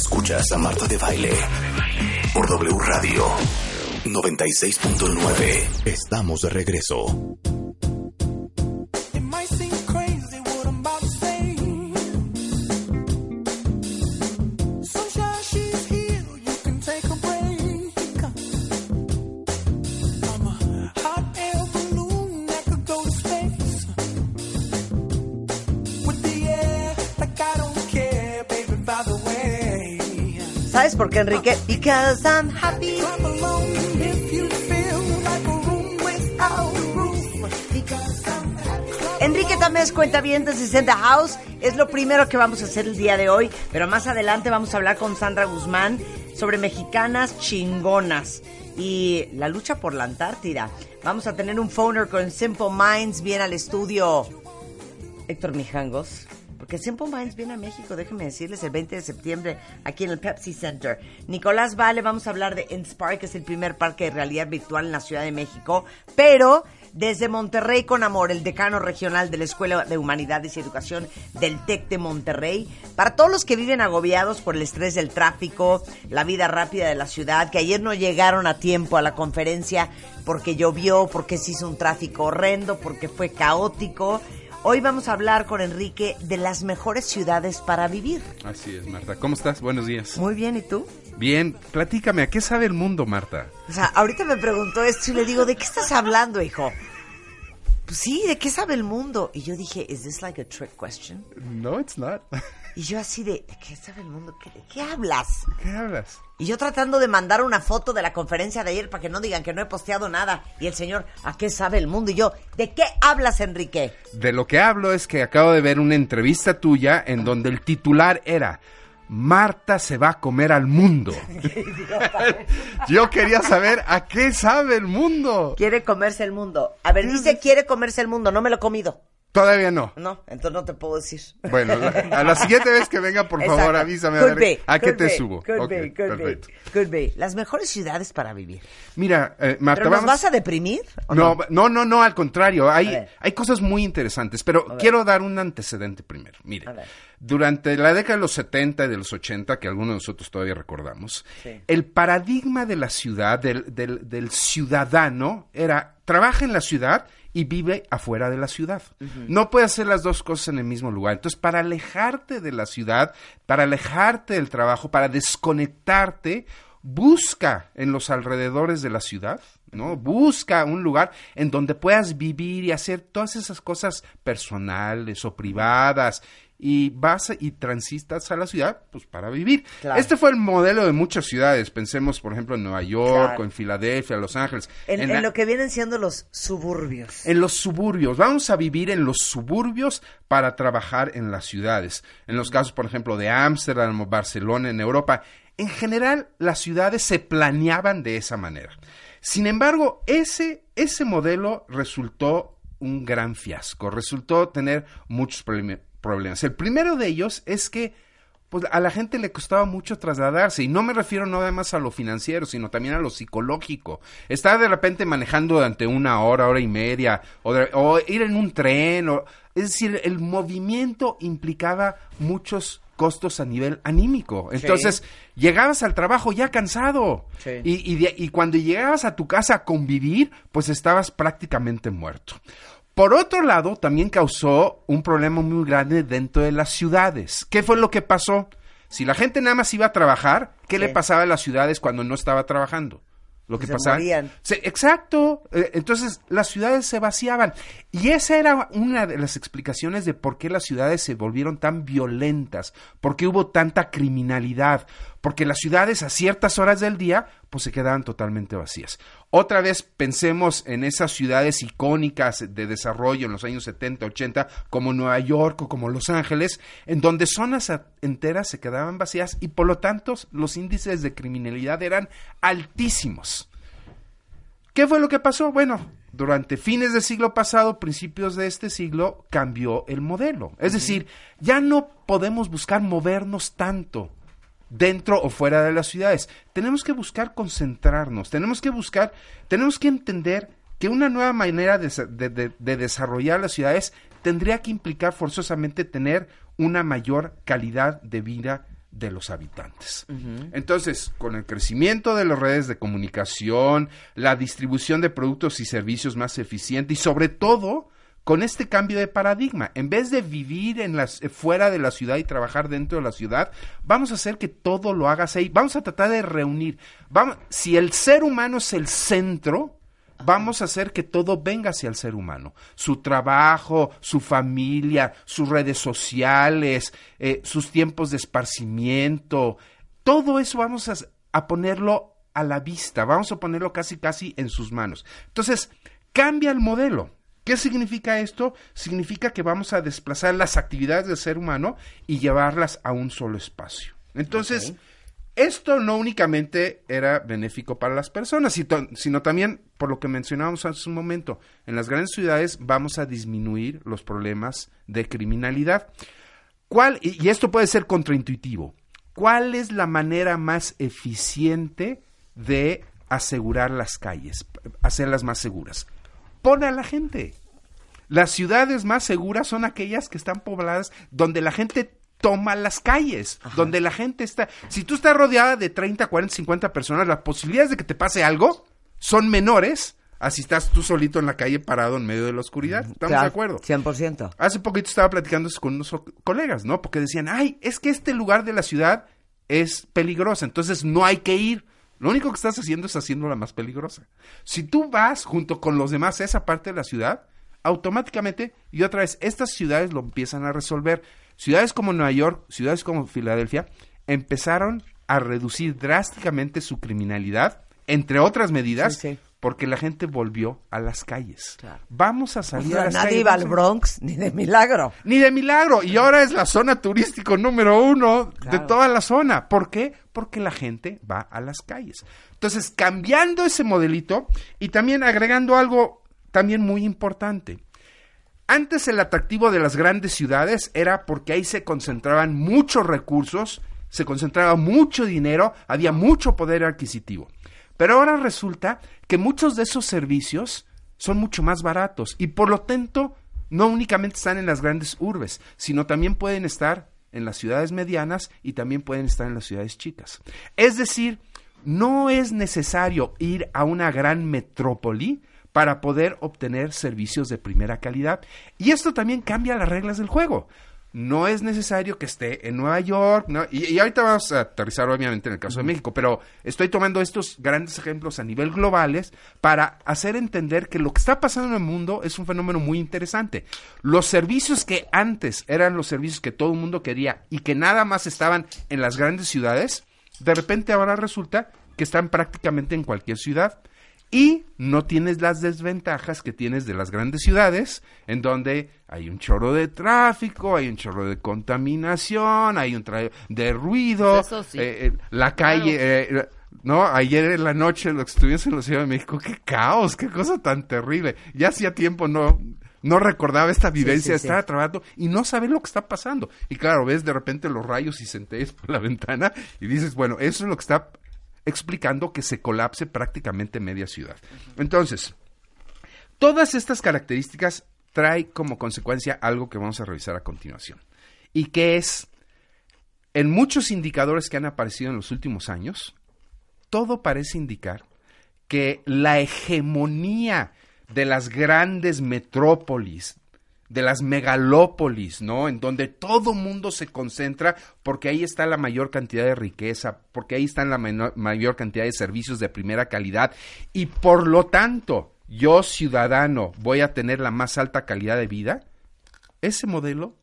Escuchas a Marta de Baile por W Radio 96.9. Estamos de regreso. Roof. Because I'm happy. Enrique Tamés cuenta bien de 60 House. Es lo primero que vamos a hacer el día de hoy. Pero más adelante vamos a hablar con Sandra Guzmán sobre mexicanas chingonas y la lucha por la Antártida. Vamos a tener un phoner con Simple Minds. Viene al estudio Héctor Mijangos. Porque Simple Minds viene a México, déjenme decirles, el 20 de septiembre aquí en el Pepsi Center. Nicolás Vale, vamos a hablar de Inspire, que es el primer parque de realidad virtual en la Ciudad de México. Pero desde Monterrey con Amor, el decano regional de la Escuela de Humanidades y Educación del TEC de Monterrey. Para todos los que viven agobiados por el estrés del tráfico, la vida rápida de la ciudad, que ayer no llegaron a tiempo a la conferencia porque llovió, porque se hizo un tráfico horrendo, porque fue caótico. Hoy vamos a hablar con Enrique de las mejores ciudades para vivir. Así es, Marta. ¿Cómo estás? Buenos días. Muy bien, ¿y tú? Bien, platícame, ¿a qué sabe el mundo, Marta? O sea, ahorita me preguntó esto y le digo, ¿de qué estás hablando, hijo? Pues sí, ¿de qué sabe el mundo? Y yo dije, ¿is this like a trick question? No, it's not. Y yo así de, ¿de qué sabe el mundo? ¿Qué- ¿De qué hablas? ¿Qué hablas? Y yo tratando de mandar una foto de la conferencia de ayer para que no digan que no he posteado nada. Y el señor, ¿a qué sabe el mundo? Y yo, ¿de qué hablas, Enrique? De lo que hablo es que acabo de ver una entrevista tuya en donde el titular era Marta se va a comer al mundo. Yo quería saber a qué sabe el mundo. Quiere comerse el mundo. A ver, dice quiere comerse el mundo, no me lo he comido. Todavía no. No, entonces no te puedo decir. Bueno, la- a la siguiente vez que venga, por favor, avísame a ver be, a qué te be, subo. Could Ok, be, could perfecto. could be. Las mejores ciudades para vivir. Mira, eh, Marta, ¿Pero nos vamos... vas a deprimir? ¿o No, no, no, no, al contrario. Hay, hay cosas muy interesantes, pero quiero dar un antecedente primero. Mire, durante la década de los 70 y de los 80, que algunos de nosotros todavía recordamos, Sí. el paradigma de la ciudad, del, del- del ciudadano, era trabaja en la ciudad y vive afuera de la ciudad. No puede hacer las dos cosas en el mismo lugar. Entonces, para alejarte de la ciudad, para alejarte del trabajo, para desconectarte, busca en los alrededores de la ciudad, ¿no? Busca un lugar en donde puedas vivir y hacer todas esas cosas personales o privadas y vas y transistas a la ciudad pues para vivir. Claro. Este fue el modelo de muchas ciudades. Pensemos, por ejemplo, en Nueva York Claro. o en Filadelfia, Los Ángeles. En, En en la- lo que vienen siendo los suburbios. en los suburbios. Vamos a vivir en los suburbios para trabajar en las ciudades. En los casos, por ejemplo, de Ámsterdam o Barcelona en Europa, en general las ciudades se planeaban de esa manera. Sin embargo, ese, ese modelo resultó un gran fiasco, resultó tener muchos problemi- problemas. El primero de ellos es que pues a la gente le costaba mucho trasladarse y no me refiero nada más a lo financiero, sino también a lo psicológico. Estar de repente manejando durante una hora, hora y media, o, de- o ir en un tren, o, es decir, el movimiento implicaba muchos costos a nivel anímico. Entonces, llegabas al trabajo ya cansado. Sí. Y, y de- y cuando llegabas a tu casa a convivir, pues estabas prácticamente muerto. Por otro lado, también causó un problema muy grande dentro de las ciudades. ¿Qué fue lo que pasó? Si la gente nada más iba a trabajar, ¿qué Sí. le pasaba a las ciudades cuando no estaba trabajando? Lo que Se pasaba. morían. Se- exacto. Eh, Entonces, las ciudades se vaciaban. Y esa era una de las explicaciones de por qué las ciudades se volvieron tan violentas, por qué hubo tanta criminalidad, porque las ciudades a ciertas horas del día, pues se quedaban totalmente vacías. Otra vez pensemos en esas ciudades icónicas de desarrollo en los años 70, 80, como Nueva York o como Los Ángeles, en donde zonas enteras se quedaban vacías y por lo tanto los índices de criminalidad eran altísimos. ¿Qué fue lo que pasó? Bueno, durante fines del siglo pasado, principios de este siglo, cambió el modelo. Es decir, ya no podemos buscar movernos tanto dentro o fuera de las ciudades. Tenemos que buscar concentrarnos, tenemos que buscar, tenemos que entender que una nueva manera de, sa- de- de- de desarrollar las ciudades tendría que implicar forzosamente tener una mayor calidad de vida de los habitantes. Entonces, con el crecimiento de las redes de comunicación, la distribución de productos y servicios más eficiente y sobre todo con este cambio de paradigma, en vez de vivir en las, eh, fuera de la ciudad y trabajar dentro de la ciudad, vamos a hacer que todo lo hagas ahí. Vamos a tratar de reunir. Vamos, si el ser humano es el centro, vamos a hacer que todo venga hacia el ser humano. Su trabajo, su familia, sus redes sociales, eh, sus tiempos de esparcimiento, todo eso vamos a, a ponerlo a la vista, vamos a ponerlo casi casi en sus manos. Entonces, cambia el modelo. ¿Qué significa esto? Significa que vamos a desplazar las actividades del ser humano y llevarlas a un solo espacio. Entonces, esto no únicamente era benéfico para las personas, sino, también, por lo que mencionábamos hace un momento, en las grandes ciudades vamos a disminuir los problemas de criminalidad. ¿Cuál, y esto puede ser contraintuitivo, ¿cuál es la manera más eficiente de asegurar las calles, hacerlas más seguras? Pone a la gente. Las ciudades más seguras son aquellas que están pobladas donde la gente toma las calles, donde la gente está... Si tú estás rodeada de 30, 40, 50 personas, las posibilidades de que te pase algo son menores a si estás tú solito en la calle parado en medio de la oscuridad. ¿Estamos Claro, de acuerdo? 100%. Hace poquito estaba platicando con unos colegas, ¿no? Porque decían, ay, es que este lugar de la ciudad es peligrosa, entonces no hay que ir. Lo único que estás haciendo es haciéndola más peligrosa. Si tú vas junto con los demás a esa parte de la ciudad, automáticamente, y otra vez, estas ciudades lo empiezan a resolver. Ciudades como Nueva York, ciudades como Filadelfia, empezaron a reducir drásticamente su criminalidad, entre otras medidas, Sí, sí. porque la gente volvió a las calles. Claro. Vamos a O salir sea, a las nadie calles, iba al Bronx ni de milagro. ni de milagro. Y ahora es la zona turístico número uno de Claro. toda la zona. ¿Por qué? Porque la gente va a las calles. Entonces, cambiando ese modelito y también agregando algo también muy importante. Antes el atractivo de las grandes ciudades era porque ahí se concentraban muchos recursos, se concentraba mucho dinero, había mucho poder adquisitivo. Pero ahora resulta que muchos de esos servicios son mucho más baratos y por lo tanto no únicamente están en las grandes urbes, sino también pueden estar en las ciudades medianas y también pueden estar en las ciudades chicas. Es decir, no es necesario ir a una gran metrópoli para poder obtener servicios de primera calidad. Y esto también cambia las reglas del juego. No es necesario que esté en Nueva York, ¿no? y, y ahorita vamos a aterrizar obviamente en el caso de México, pero estoy tomando estos grandes ejemplos a nivel globales para hacer entender que lo que está pasando en el mundo es un fenómeno muy interesante. Los servicios que antes eran los servicios que todo el mundo quería y que nada más estaban en las grandes ciudades, de repente ahora resulta que están prácticamente en cualquier ciudad y no tienes las desventajas que tienes de las grandes ciudades, en donde hay un chorro de tráfico, hay un chorro de contaminación, hay un tra- de ruido, Pues eso sí. eh, eh, la calle, eh, no, ayer en la noche lo que estuvimos en la Ciudad de México, qué caos, qué cosa tan terrible. Ya hacía tiempo no no recordaba esta vivencia, sí, sí. estaba trabajando y no sabes lo que está pasando. Y claro, ves de repente los rayos y centellas por la ventana y dices, bueno, eso es lo que está explicando que se colapse prácticamente media ciudad. Entonces, todas estas características trae como consecuencia algo que vamos a revisar a continuación. Y que es, en muchos indicadores que han aparecido en los últimos años, todo parece indicar que la hegemonía de las grandes metrópolis, de las megalópolis, ¿no? En donde todo mundo se concentra porque ahí está la mayor cantidad de riqueza, porque ahí está la menor- mayor cantidad de servicios de primera calidad y por lo tanto, yo ciudadano voy a tener la más alta calidad de vida. Ese modelo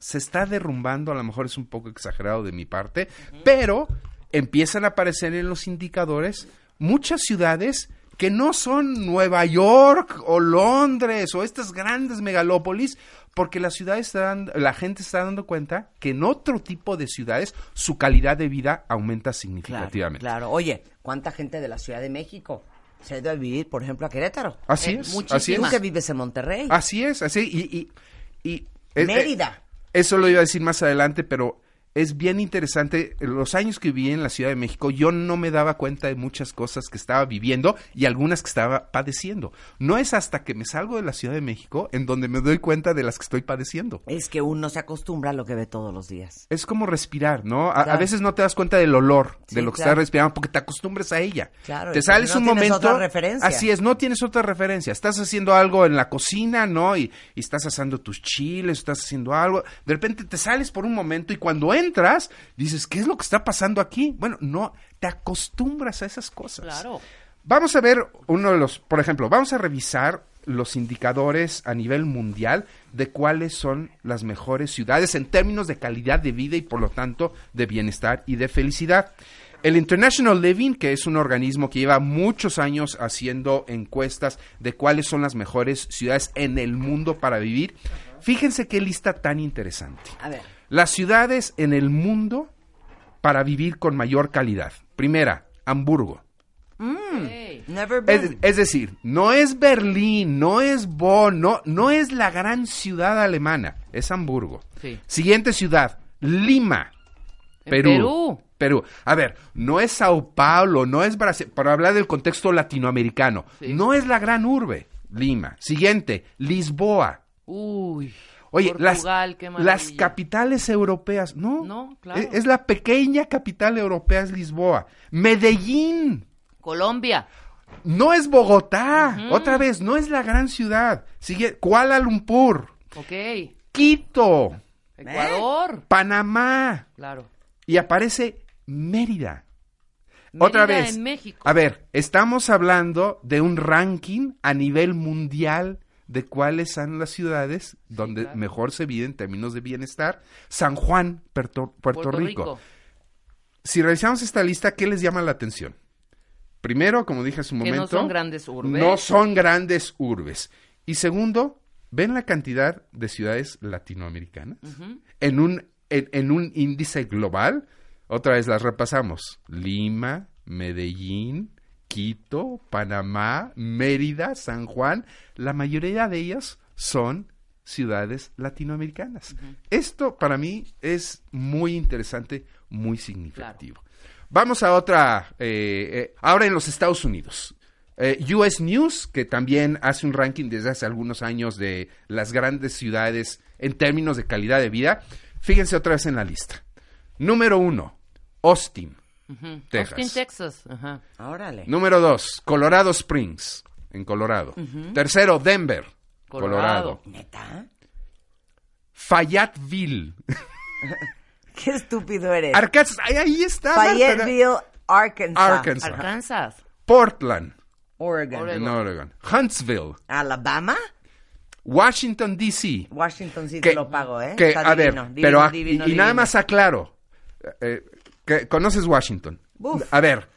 se está derrumbando, a lo mejor es un poco exagerado de mi parte, pero empiezan a aparecer en los indicadores muchas ciudades que no son Nueva York o Londres o estas grandes megalópolis, porque la ciudad está dando- la gente está dando cuenta que en otro tipo de ciudades su calidad de vida aumenta Claro, significativamente. claro. Oye, ¿cuánta gente de la Ciudad de México se ha ido a vivir, por ejemplo, a Querétaro? Así Eh, es, muchísima. así ¿Tú es. que vives en Monterrey? Así es, así y, y, y- eh, Mérida. eh, eso lo iba a decir más adelante, pero es bien interesante. Los años que viví en la Ciudad de México, yo no me daba cuenta de muchas cosas que estaba viviendo y algunas que estaba padeciendo. No es hasta que me salgo de la Ciudad de México en donde me doy cuenta de las que estoy padeciendo. Es que uno se acostumbra a lo que ve todos los días. Es como respirar, ¿no? A, veces no te das cuenta del olor Sí, de lo que claro. estás respirando porque te acostumbras a ella. Claro, te sales no un momento. otra referencia. Así es, no tienes otra referencia. Estás haciendo algo en la cocina, ¿no? Y, y estás asando tus chiles, estás haciendo algo. De repente te sales por un momento y cuando entras, dices, ¿qué es lo que está pasando aquí? Bueno, no, te acostumbras a esas cosas. Claro. Vamos a ver uno de los, por ejemplo, vamos a revisar los indicadores a nivel mundial de cuáles son las mejores ciudades en términos de calidad de vida y por lo tanto de bienestar y de felicidad. El International Living, que es un organismo que lleva muchos años haciendo encuestas de cuáles son las mejores ciudades en el mundo para vivir, fíjense qué lista tan interesante. A ver. Las ciudades en el mundo para vivir con mayor calidad. Primera, Hamburgo. Ey. Never Es, been. es decir, no es Berlín, no es Bonn, no, no es la gran ciudad alemana, es Hamburgo. Sí. Siguiente ciudad, Lima, Perú. Perú. Perú. A ver, no es Sao Paulo, no es Brasil, para hablar del contexto latinoamericano, Sí. no es la gran urbe, Lima. Siguiente, Lisboa. Uy. Oye, las, Portugal, las capitales europeas, no, No, claro. es, es la pequeña capital europea, es Lisboa. Medellín, Colombia. no es Bogotá, otra vez, no es la gran ciudad. Sigue Kuala Lumpur, Ok. Quito, Ecuador. Panamá Claro. y aparece Mérida. Otra Mérida vez. en México. A ver, estamos hablando de un ranking a nivel mundial de cuáles son las ciudades donde claro. mejor se vive en términos de bienestar. San Juan, Puerto, Puerto Rico. Si revisamos esta lista, ¿qué les llama la atención? Primero, como dije hace un Que no momento, son grandes urbes. no son grandes urbes. Y segundo, ven la cantidad de ciudades latinoamericanas en, un, en, en un índice global. Otra vez las repasamos. Lima, Medellín, Quito, Panamá, Mérida, San Juan. La mayoría de ellas son ciudades latinoamericanas. Esto para mí es muy interesante, muy significativo. Vamos a otra, eh, eh, ahora en los Estados Unidos. Eh, US News, que también hace un ranking desde hace algunos años de las grandes ciudades en términos de calidad de vida. Fíjense otra vez en la lista. Número uno, Austin, Texas. Austin, Texas. Ajá. Órale. Número dos, Colorado Springs, en Colorado. Tercero, Denver, Colorado. Colorado. ¿Neta? Fayetteville, Qué estúpido eres. Arkansas, ahí, ahí está. Fayetteville, Arkansas. Arkansas. Arkansas. Portland, Oregon. Oregon. en Oregon. Huntsville, Alabama. Washington, D.C. Washington sí que, te lo pago, ¿eh? que, Está a ver, divino, pero a- divino, y, y nada más aclaro, eh, que conoces Washington. Uf. A ver,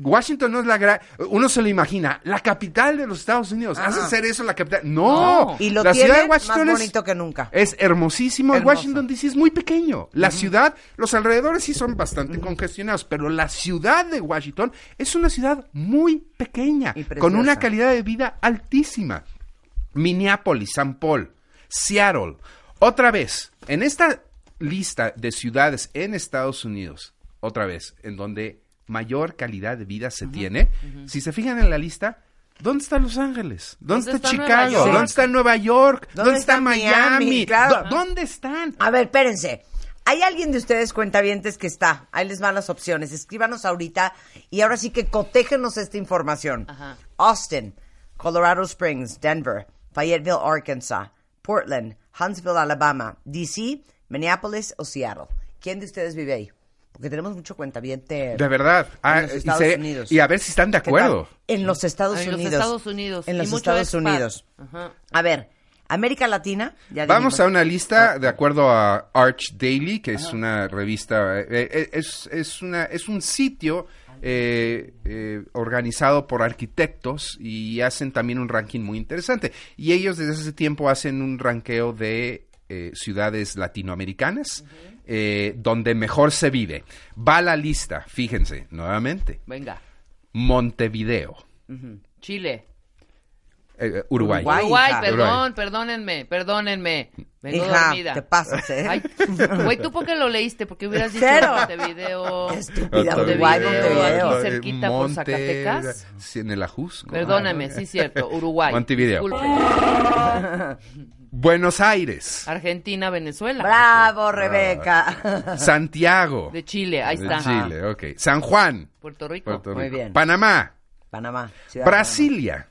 Washington no es la gran, uno se lo imagina, la capital de los Estados Unidos. Ajá. ¿Hace ser eso la capital? No, No. Y lo la ciudad tiene de Washington más es- bonito que nunca. es hermosísimo. y Hermoso. Washington DC es muy pequeño. La ciudad, los alrededores sí son bastante congestionados, pero la ciudad de Washington es una ciudad muy pequeña, con una calidad de vida altísima. Minneapolis, San Paul, Seattle. Otra vez, en esta lista de ciudades en Estados Unidos, otra vez, en donde mayor calidad de vida se tiene, si se fijan en la lista, ¿dónde está Los Ángeles? ¿Dónde, ¿Dónde está, Chicago? ¿Dónde está Nueva York? ¿Dónde, ¿Dónde está, está Miami? Miami? Claro. ¿Dó- ¿Dónde están? A ver, espérense. ¿Hay alguien de ustedes cuentavientes que está? Ahí les van las opciones. Escríbanos ahorita y ahora sí que cotéjenos esta información. Ajá. Austin, Colorado Springs, Denver, Fayetteville, Arkansas, Portland, Huntsville, Alabama, DC, Minneapolis o Seattle. ¿Quién de ustedes vive ahí? Porque tenemos mucho cuentaviente. De verdad. Ah, los y, Estados se- Unidos. y a ver si están de acuerdo. En los Estados En los Unidos. Estados Unidos. En Y los Estados expat. Unidos. Ajá. A ver, América Latina. Ya Vamos dijimos. a una lista de acuerdo a Arch Daily, que es una revista, eh, eh, es, es, una, es un sitio eh, eh, organizado por arquitectos y hacen también un ranking muy interesante. Y ellos desde hace tiempo hacen un ranqueo de eh, ciudades latinoamericanas eh, donde mejor se vive. Va la lista, fíjense, nuevamente. Venga. Montevideo. Chile. Eh, Uruguay. Uruguay. Uruguay, hija. perdón, Uruguay. perdónenme, perdónenme. Vengo Hija, dormida. te pasas, ¿eh? Ay, güey, ¿tú por qué lo leíste? Porque hubieras dicho Cero. Montevideo. Estúpida, Montevideo, Uruguay, Montevideo. aquí cerquita por Monte- Zacatecas. sí, en el Ajusco. Perdóname, sí, cierto. Uruguay. Montevideo. Buenos Aires. Argentina, Venezuela. Bravo, Rebeca. Santiago. De Chile, ahí De está. Chile, ok. San Juan. Puerto Rico. Puerto Muy Rico. bien. Panamá. Panamá. ciudad de Brasilia.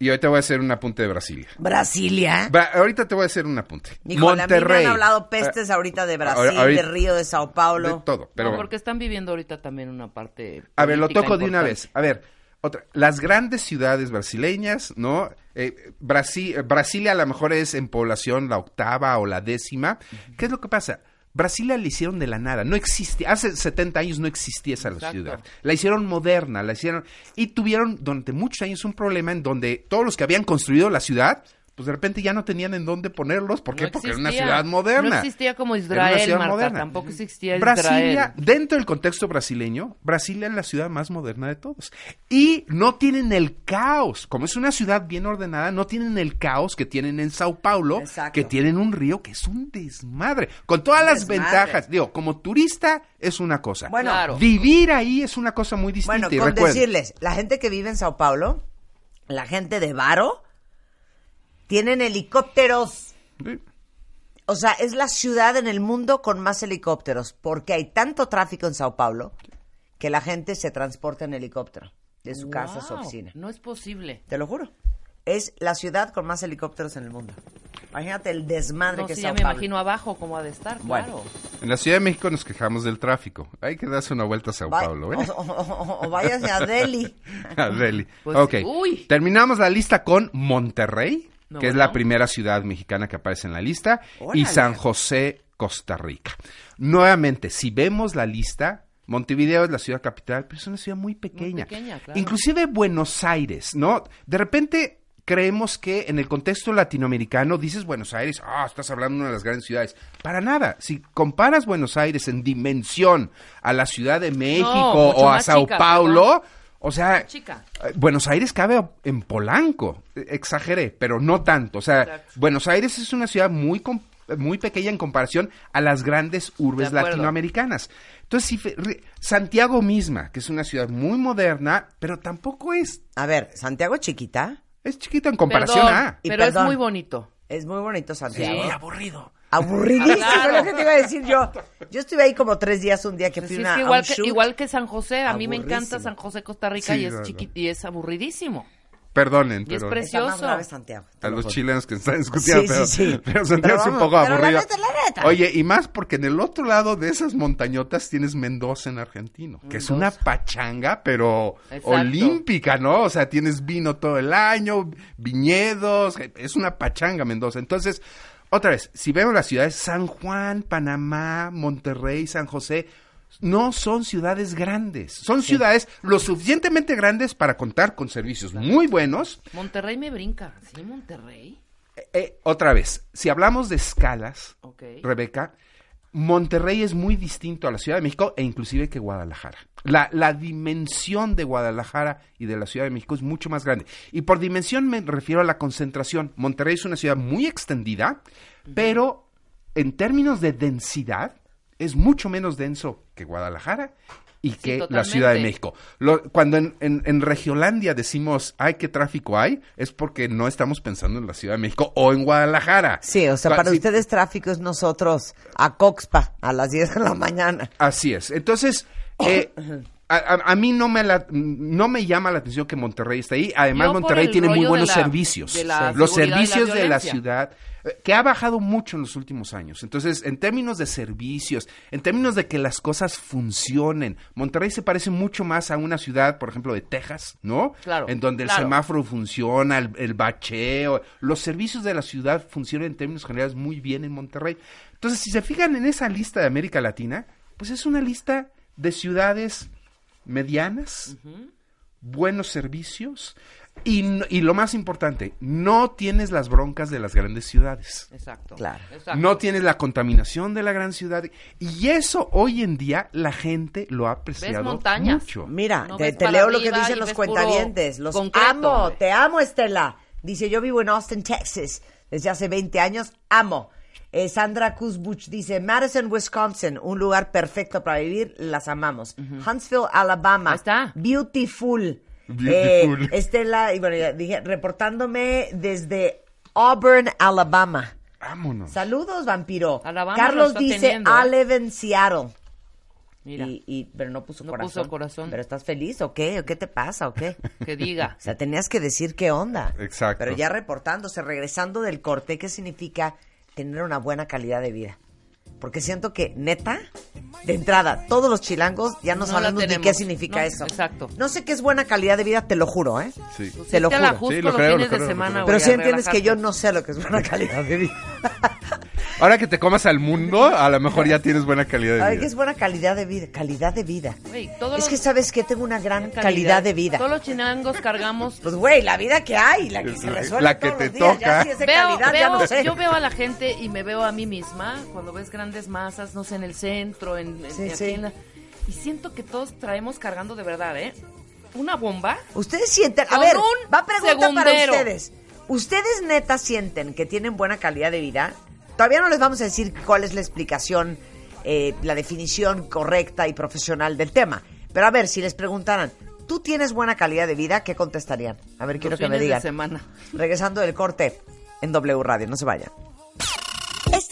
Y ahorita voy a hacer un apunte de Brasilia. Brasilia. Bra- ahorita te voy a hacer un apunte. Híjole, a mí me Monterrey. han hablado pestes ahorita de Brasil, ahorita- de Río, de Sao Paulo. De todo, pero no, porque están viviendo ahorita también una parte. A ver, lo toco de una vez. A ver, otra. Las grandes ciudades brasileñas, ¿no? Eh, Brasi- eh, Brasilia a lo mejor es en población la octava o la décima. ¿Qué es lo que pasa? Brasilia la hicieron de la nada, no existía, hace 70 años no existía esa Exacto. ciudad. La hicieron moderna, la hicieron y tuvieron durante muchos años un problema en donde todos los que habían construido la ciudad, pues de repente ya no tenían en dónde ponerlos, ¿por qué? No Porque era una ciudad moderna. No existía como Era una Israel, ciudad Marta. moderna. Tampoco existía Brasilia, Israel. dentro del contexto brasileño, Brasilia es la ciudad más moderna de todos. Y no tienen el caos. Como es una ciudad bien ordenada, no tienen el caos que tienen en Sao Paulo, Exacto. que tienen un río que es un desmadre. Con todas Un las desmadre. ventajas. Digo, como turista es una cosa. Bueno, Claro. Vivir ahí es una cosa muy distinta. Bueno, con decirles, la gente que vive en Sao Paulo, la gente de Varo, tienen helicópteros. Sí. O sea, es la ciudad en el mundo con más helicópteros, porque hay tanto tráfico en Sao Paulo que la gente se transporta en helicóptero de su casa a su oficina. No es posible. Te lo juro. Es la ciudad con más helicópteros en el mundo. Imagínate el desmadre No, que sí, es ya Sao me imagino abajo cómo ha de estar, Bueno. claro. En la Ciudad de México nos quejamos del tráfico. Hay que darse una vuelta a Sao Paulo, ¿eh? o, o- o- o váyase a Delhi. Really. Pues, ok. uy. Terminamos la lista con Monterrey, No, que es bueno. la primera ciudad mexicana que aparece en la lista, y. San José, Costa Rica. Nuevamente, si vemos la lista, Montevideo es la ciudad capital, pero es una ciudad muy pequeña. pequeña, claro. Inclusive Buenos Aires, ¿no? De repente creemos que en el contexto latinoamericano dices Buenos Aires, ah, estás hablando de una de las grandes ciudades. Para nada. Si comparas Buenos Aires en dimensión a la Ciudad de México o a Sao chica, Paulo, o sea, Chica. eh, Buenos Aires cabe en Polanco, exageré, pero no tanto. O sea, Exacto. Buenos Aires es una ciudad muy com- muy pequeña en comparación a las grandes urbes latinoamericanas. Entonces, si Santiago misma, que es una ciudad muy moderna, pero tampoco es A ver, Santiago es chiquita. es chiquito en comparación Perdón, a pero perdón. es muy bonito. Es muy bonito Santiago. Sí. aburrido. Aburridísimo, Claro. es lo que te iba a decir yo. Yo estuve ahí como tres días un día que Pues fui sí, es que a igual, un que, shoot. igual que San José, a mí me encanta. San José, Costa Rica, Sí, y es claro. chiquito y es aburridísimo. Perdonen, Y es pero precioso. Está más grave Santiago. te a lo los chilenos que están discutiendo, Sí, pero, sí, sí. pero Santiago Pero es un poco pero la aburrido. neta, la neta. Oye, y más porque en el otro lado de esas montañotas tienes Mendoza en argentino, que es una pachanga, pero Exacto. olímpica, ¿no? O sea, tienes vino todo el año, viñedos, es una pachanga Mendoza. Entonces, otra vez, si vemos las ciudades, San Juan, Panamá, Monterrey, San José, no son ciudades grandes, son ciudades lo suficientemente grandes para contar con servicios muy buenos, Monterrey me brinca. ¿Sí, Monterrey? eh, otra vez, si hablamos de escalas, Ok. Rebeca, Monterrey es muy distinto a la Ciudad de México e inclusive que Guadalajara. La, la dimensión de Guadalajara y de la Ciudad de México es mucho más grande. Y por dimensión me refiero a la concentración. Monterrey es una ciudad muy extendida, pero en términos de densidad es mucho menos denso que Guadalajara y que la. Ciudad de México. Lo- cuando en, en, en Regiolandia decimos, ay, qué tráfico hay, es porque no estamos pensando en la Ciudad de México o en Guadalajara. Sí, o sea, para si- ustedes tráfico es nosotros a Coxpa a las 10 de la mañana. Así es. Entonces, eh, a, a- a mí no me, la- no me llama la atención que Monterrey esté ahí. Además, Yo Monterrey tiene muy buenos la- servicios. Los la servicios de la ciudad, eh, que ha bajado mucho en los últimos años. Entonces, en términos de servicios, en términos de que las cosas funcionen, Monterrey se parece mucho más a una ciudad, por ejemplo, de Texas, ¿no? Claro, En donde el claro. semáforo funciona, el, el bacheo, los servicios de la ciudad funcionan en términos generales muy bien en Monterrey. Entonces, si se fijan en esa lista de América Latina, pues es una lista de ciudades medianas, buenos servicios y, y lo más importante, no tienes las broncas de las grandes ciudades. Exacto. Claro. Exacto. No tienes la contaminación de la gran ciudad. Y eso hoy en día la gente lo ha apreciado montañas. mucho. Mira, No te, te leo lo que dicen los cuentavientes. Los concreto, amo, hombre. te amo, Estela. Dice, yo vivo en Austin, Texas, desde hace 20 años. Amo. Eh, Sandra Kuzbuch dice, Madison, Wisconsin, un lugar perfecto para vivir, las amamos. Huntsville, Alabama. Ahí está. Beautiful. Beautiful. Eh, Estela, y bueno, ya dije, reportándome desde Auburn, Alabama. Vámonos. Saludos, vampiro. Alabama Carlos dice, teniendo, ¿eh? I live in Seattle. Mira, Y, y- pero no puso No corazón. puso corazón. ¿Pero estás feliz o qué? ¿O qué te pasa o qué? que diga. O sea, tenías que decir qué onda. Exacto. Pero ya reportándose, regresando del corte, ¿qué significa tener una buena calidad de vida? Porque siento que, neta, de entrada, todos los chilangos ya no, No ni tenemos. qué significa No, eso. exacto. No sé qué es buena calidad de vida, te lo juro, ¿eh? Sí. Pues Te lo juro. justo Sí, lo los creo, lo fines creo, de lo semana, creo. Pero sí a entiendes que yo no sé lo que es buena calidad de vida. Ahora que te comas al mundo, a lo mejor ya tienes buena calidad de Ay, vida. ¿qué es buena calidad de vida? Calidad de vida. Güey, todos Es que sabes que tengo una gran calidad, de vida. Todos los chinangos cargamos. Pues güey, la vida que hay, la que se resuelve la que todos te los días, ya toca. si es de Veo, calidad, ya veo- no sé. Yo veo a la gente y me veo a mí misma cuando ves grandes masas, no sé, en el centro, en, en- Sí, aquí sí. en la- y siento que todos traemos cargando de verdad, ¿eh? Una bomba. Ustedes sienten, a ver, va pregunta para segundero. ustedes. ¿Ustedes neta sienten que tienen buena calidad de vida? Todavía no les vamos a decir cuál es la explicación, eh, la definición correcta y profesional del tema. Pero a ver, si les preguntaran, ¿tú tienes buena calidad de vida? ¿Qué contestarían? A ver, quiero los que me fines de digan. semana. Regresando del corte en W Radio, no se vayan.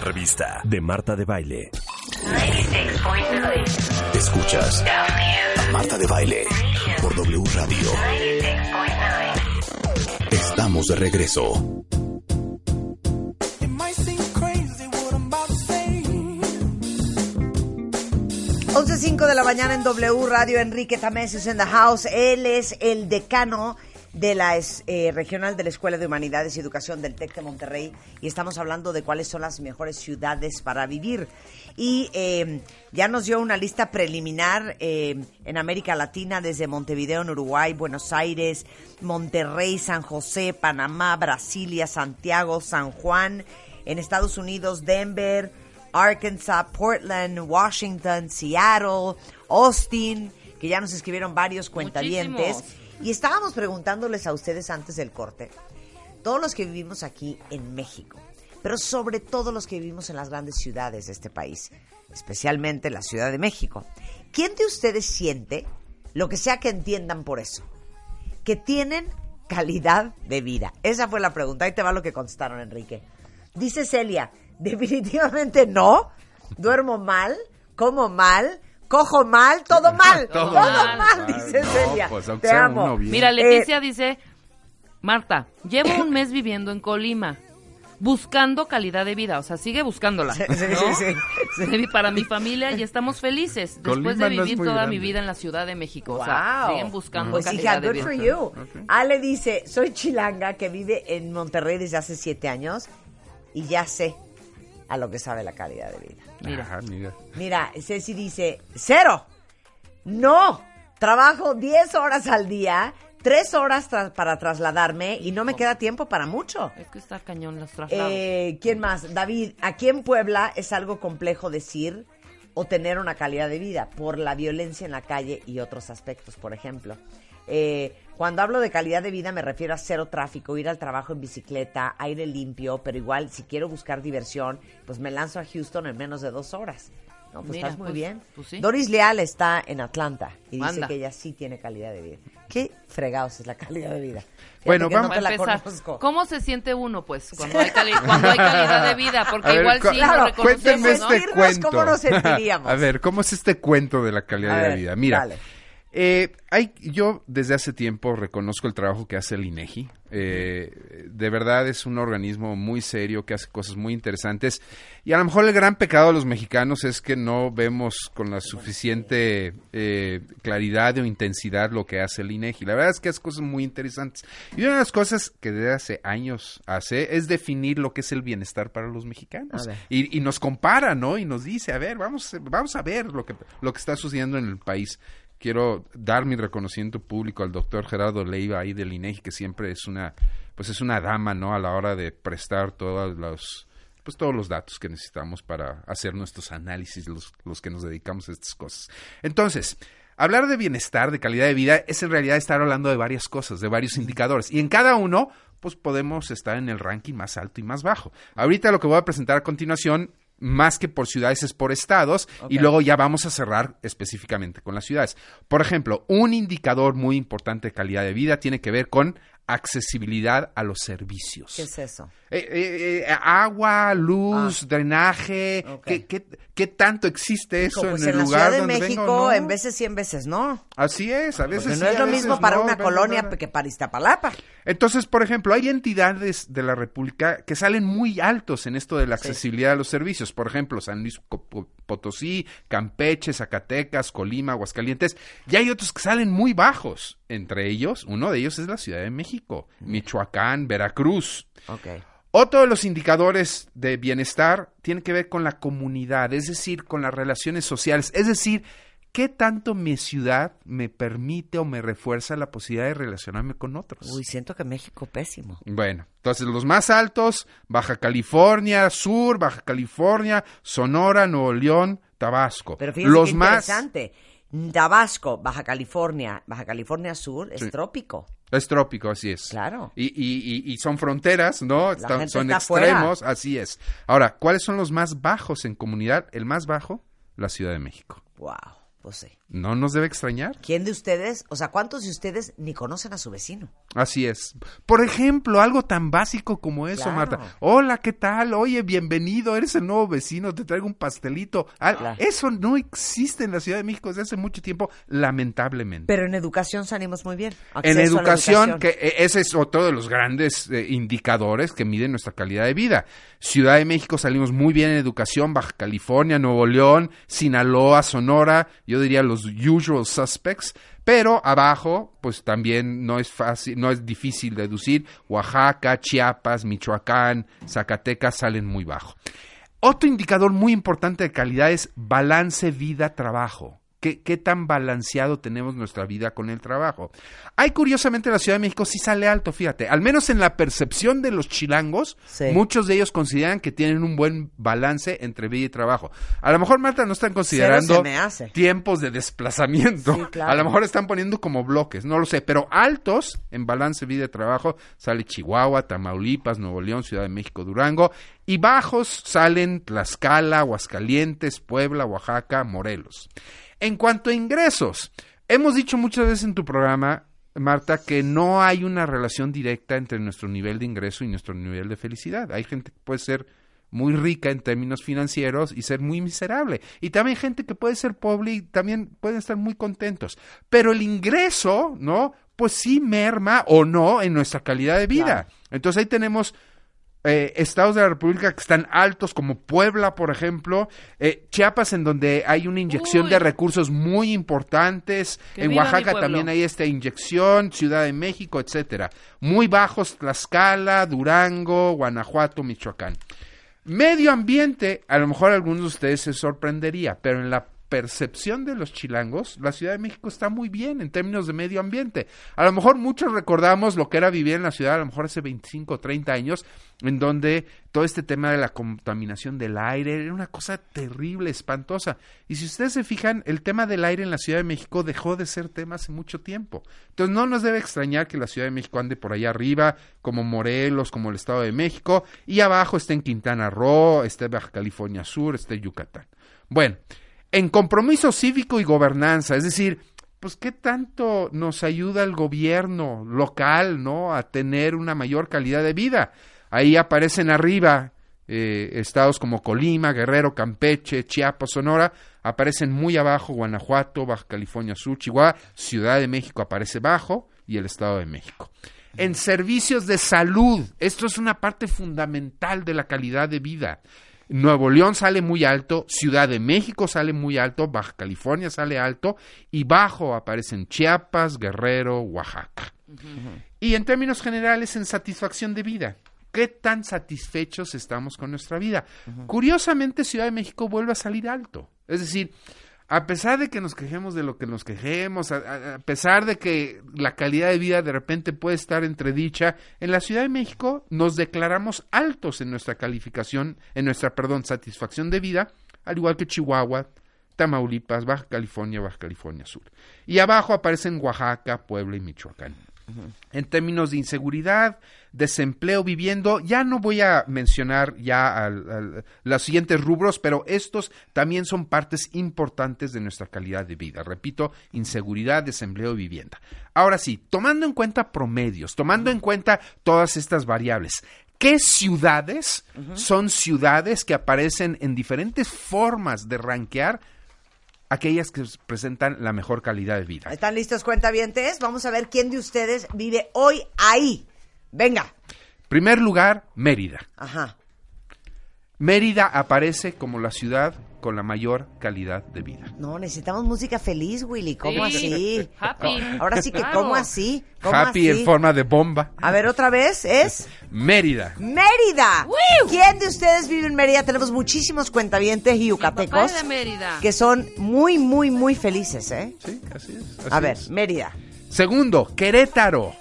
Revista de Marta de Baile. Escuchas a Marta de Baile por W Radio. Estamos de regreso. Say. 11.05 de la mañana en W Radio, Enrique Tameses en the house. Él es el decano de la eh, regional de la Escuela de Humanidades y Educación del TEC de Monterrey y estamos hablando de cuáles son las mejores ciudades para vivir. Y eh, ya nos dio una lista preliminar eh, en América Latina, desde Montevideo en Uruguay, Buenos Aires, Monterrey, San José, Panamá, Brasilia, Santiago, San Juan, en Estados Unidos, Denver, Arkansas, Portland, Washington, Seattle, Austin, que ya nos escribieron varios cuentavientes. Y estábamos preguntándoles a ustedes antes del corte, todos los que vivimos aquí en México, pero sobre todo los que vivimos en las grandes ciudades de este país, especialmente la Ciudad de México, ¿quién de ustedes siente, lo que sea que entiendan por eso, que tienen calidad de vida? Esa fue la pregunta. Ahí te va lo que contestaron, Enrique. Dice Celia, definitivamente no. Duermo mal, como mal, cojo mal, todo mal. todo, Todo mal, mal. dice No, Celia. pues, aunque te amo. Mira, Eh, Leticia dice, Marta, llevo un mes viviendo en Colima, buscando calidad de vida, o sea, sigue buscándola. Sí, sí, ¿no? sí, sí, sí. Y Para mi familia y estamos felices después Colima de vivir toda grande. mi vida en la Ciudad de México. O sea, Wow. siguen buscando Pues calidad hija, de good vida. for you. Ale dice, soy chilanga que vive en Monterrey desde hace siete años y ya sé a lo que sabe la calidad de vida. Mira. Ajá, mira. Mira, Ceci dice, cero. No, trabajo 10 horas al día, 3 horas tra- para trasladarme y no me queda tiempo para mucho. Es que está cañón los traslados. Eh, ¿Quién más? David, aquí en Puebla es algo complejo decir o tener una calidad de vida por la violencia en la calle y otros aspectos, por ejemplo. Eh, cuando hablo de calidad de vida me refiero a cero tráfico, ir al trabajo en bicicleta, aire limpio, pero igual si quiero buscar diversión, pues me lanzo a Houston en menos de dos horas. No, pues Mira, estás muy pues, bien. pues sí. Doris Leal está en Atlanta y dice Anda. que ella sí tiene calidad de vida. ¿Qué fregados es la calidad de vida? Fíjate Bueno, no vamos- te la empezar, conozco. ¿cómo se siente uno, pues, cuando hay, cali- cuando hay calidad de vida? Porque A ver, igual cu- sí Claro, lo reconocemos, Cuéntenme ¿no? este cuento. cómo nos sentiríamos. A ver, ¿cómo es este cuento de la calidad A de ver, vida? Mira, dale. Eh, hay, yo desde hace tiempo reconozco el trabajo que hace el INEGI. Eh, de verdad es un organismo muy serio que hace cosas muy interesantes. Y a lo mejor el gran pecado de los mexicanos es que no vemos con la suficiente eh, claridad o intensidad lo que hace el INEGI. La verdad es que hace cosas muy interesantes. Y una de las cosas que desde hace años hace es definir lo que es el bienestar para los mexicanos. Y, y nos compara, ¿no? Y nos dice, a ver, vamos, vamos a ver lo que, lo que está sucediendo en el país quiero dar mi reconocimiento público al doctor Gerardo Leiva ahí del INEGI, que siempre es una, pues es una dama, ¿no? A la hora de prestar todos los, pues todos los datos que necesitamos para hacer nuestros análisis, los, los que nos dedicamos a estas cosas. Entonces, hablar de bienestar, de calidad de vida, es en realidad estar hablando de varias cosas, de varios indicadores. Y en cada uno, pues podemos estar en el ranking más alto y más bajo. Ahorita lo que voy a presentar a continuación más que por ciudades es por estados y luego ya vamos a cerrar específicamente con las ciudades. Por ejemplo, un indicador muy importante de calidad de vida tiene que ver con accesibilidad a los servicios. ¿Qué es eso? Eh, eh, eh, agua, luz, drenaje, Ah. Ok. ¿qué, qué, qué tanto existe eso Pues en en el la lugar Ciudad de donde México, vengo, no? en veces sí, en veces no. Así es, a veces Porque sí, no es a lo mismo para no, una colonia que para Iztapalapa. Entonces, por ejemplo, hay entidades de la República que salen muy altos en esto de la accesibilidad a los servicios. Por ejemplo, San Luis Potosí, Campeche, Zacatecas, Colima, Aguascalientes. Y hay otros que salen muy bajos. Entre ellos, uno de ellos es la Ciudad de México, Michoacán, Veracruz. Otro de los indicadores de bienestar tiene que ver con la comunidad, es decir, con las relaciones sociales, es decir, qué tanto mi ciudad me permite o me refuerza la posibilidad de relacionarme con otros. Uy, siento que México pésimo. Bueno, entonces los más altos, Baja California Sur, Baja California, Sonora, Nuevo León, Tabasco. Pero fíjense los qué más interesante. Tabasco, Baja California, Baja California Sur es Sí. trópico. es trópico, así es. Claro. Y, y- y- y son fronteras, ¿no? Están- son extremos, así es. Ahora, ¿cuáles son los más bajos en comunidad? El más bajo, la Ciudad de México. Wow, pues sí. ¿No nos debe extrañar? ¿Quién de ustedes, o sea, cuántos de ustedes ni conocen a su vecino? Así es. Por ejemplo, algo tan básico como eso, Claro. Marta. Hola, ¿qué tal? Oye, bienvenido, eres el nuevo vecino, te traigo un pastelito. Ah, Claro. Eso no existe en la Ciudad de México desde hace mucho tiempo, lamentablemente. Pero en educación salimos muy bien. en educación, que eh, ese es otro de los grandes eh, indicadores que miden nuestra calidad de vida. Ciudad de México salimos muy bien en educación, Baja California, Nuevo León, Sinaloa, Sonora, yo diría los usual suspects, pero abajo, pues también no es fácil, no es difícil deducir, Oaxaca, Chiapas, Michoacán, Zacatecas salen muy bajo. Otro indicador muy importante de calidad es balance vida-trabajo. ¿Qué, ¿Qué tan balanceado tenemos nuestra vida con el trabajo? Hay curiosamente la Ciudad de México sí sale alto, fíjate. Al menos en la percepción de los chilangos, Sí. muchos de ellos consideran que tienen un buen balance entre vida y trabajo. A lo mejor, Marta, no están considerando tiempos de desplazamiento. Sí, claro. A lo mejor están poniendo como bloques, no lo sé. Pero altos en balance vida y trabajo sale Chihuahua, Tamaulipas, Nuevo León, Ciudad de México, Durango. Y bajos salen Tlaxcala, Aguascalientes, Puebla, Oaxaca, Morelos. En cuanto a ingresos, hemos dicho muchas veces en tu programa, Marta, que no hay una relación directa entre nuestro nivel de ingreso y nuestro nivel de felicidad. Hay gente que puede ser muy rica en términos financieros y ser muy miserable. Y también gente que puede ser pobre y también pueden estar muy contentos. Pero el ingreso, ¿no? Pues sí merma o no en nuestra calidad de vida. Claro. Entonces ahí tenemos eh, estados de la República que están altos, como Puebla, por ejemplo, eh, Chiapas, en donde hay una inyección Uy. de recursos muy importantes, Que en Oaxaca también hay esta inyección, Ciudad de México, etcétera. Muy bajos Tlaxcala, Durango, Guanajuato, Michoacán. Medio ambiente, a lo mejor a algunos de ustedes se sorprendería, pero en la percepción de los chilangos, la Ciudad de México está muy bien en términos de medio ambiente. A lo mejor muchos recordamos lo que era vivir en la ciudad, a lo mejor hace 25 o 30 años, en donde todo este tema de la contaminación del aire era una cosa terrible, espantosa. Y si ustedes se fijan, el tema del aire en la Ciudad de México dejó de ser tema hace mucho tiempo. Entonces no nos debe extrañar que la Ciudad de México ande por allá arriba, como Morelos, como el Estado de México, y abajo esté en Quintana Roo, esté Baja California Sur, esté Yucatán. Bueno, en compromiso cívico y gobernanza, es decir, pues qué tanto nos ayuda el gobierno local, ¿no? A tener una mayor calidad de vida. Ahí aparecen arriba eh, estados como Colima, Guerrero, Campeche, Chiapas, Sonora, Aparecen muy abajo Guanajuato, Baja California Sur, Chihuahua, Ciudad de México aparece bajo y el Estado de México. En servicios de salud, esto es una parte fundamental de la calidad de vida. Nuevo León sale muy alto, Ciudad de México sale muy alto, Baja California sale alto y bajo aparecen Chiapas, Guerrero, Oaxaca. Y en términos generales, en satisfacción de vida. ¿Qué tan satisfechos estamos con nuestra vida? Curiosamente, Ciudad de México vuelve a salir alto. Es decir, a pesar de que nos quejemos de lo que nos quejemos, a, pesar de que la calidad de vida de repente puede estar entredicha, en la Ciudad de México nos declaramos altos en nuestra calificación, en nuestra, perdón, satisfacción de vida, al igual que Chihuahua, Tamaulipas, Baja California, Baja California Sur. Y abajo aparecen Oaxaca, Puebla y Michoacán. En términos de inseguridad, desempleo, viviendo, ya no voy a mencionar ya al- al- los siguientes rubros, pero estos también son partes importantes de nuestra calidad de vida. Repito, inseguridad, desempleo, vivienda. Ahora sí, tomando en cuenta promedios, tomando en cuenta todas estas variables, ¿qué ciudades son ciudades que aparecen en diferentes formas de rankear aquellas que presentan la mejor calidad de vida? ¿Están listos, cuentavientes? Vamos a ver quién de ustedes vive hoy ahí. Venga. Primer lugar, Mérida. Ajá. Mérida aparece como la ciudad con la mayor calidad de vida. No, necesitamos música feliz, Willy. ¿Cómo Sí. así? Happy. Ahora sí que, Claro. ¿cómo así? ¿Cómo Happy así? en forma de bomba. A ver, otra vez, es Mérida. Mérida. ¿Quién de ustedes vive en Mérida? Tenemos muchísimos cuentavientes y Papá yucatecos de Mérida. que son muy, muy, muy felices, ¿eh? Sí, así es. así A ver, es. Mérida. Segundo, Querétaro.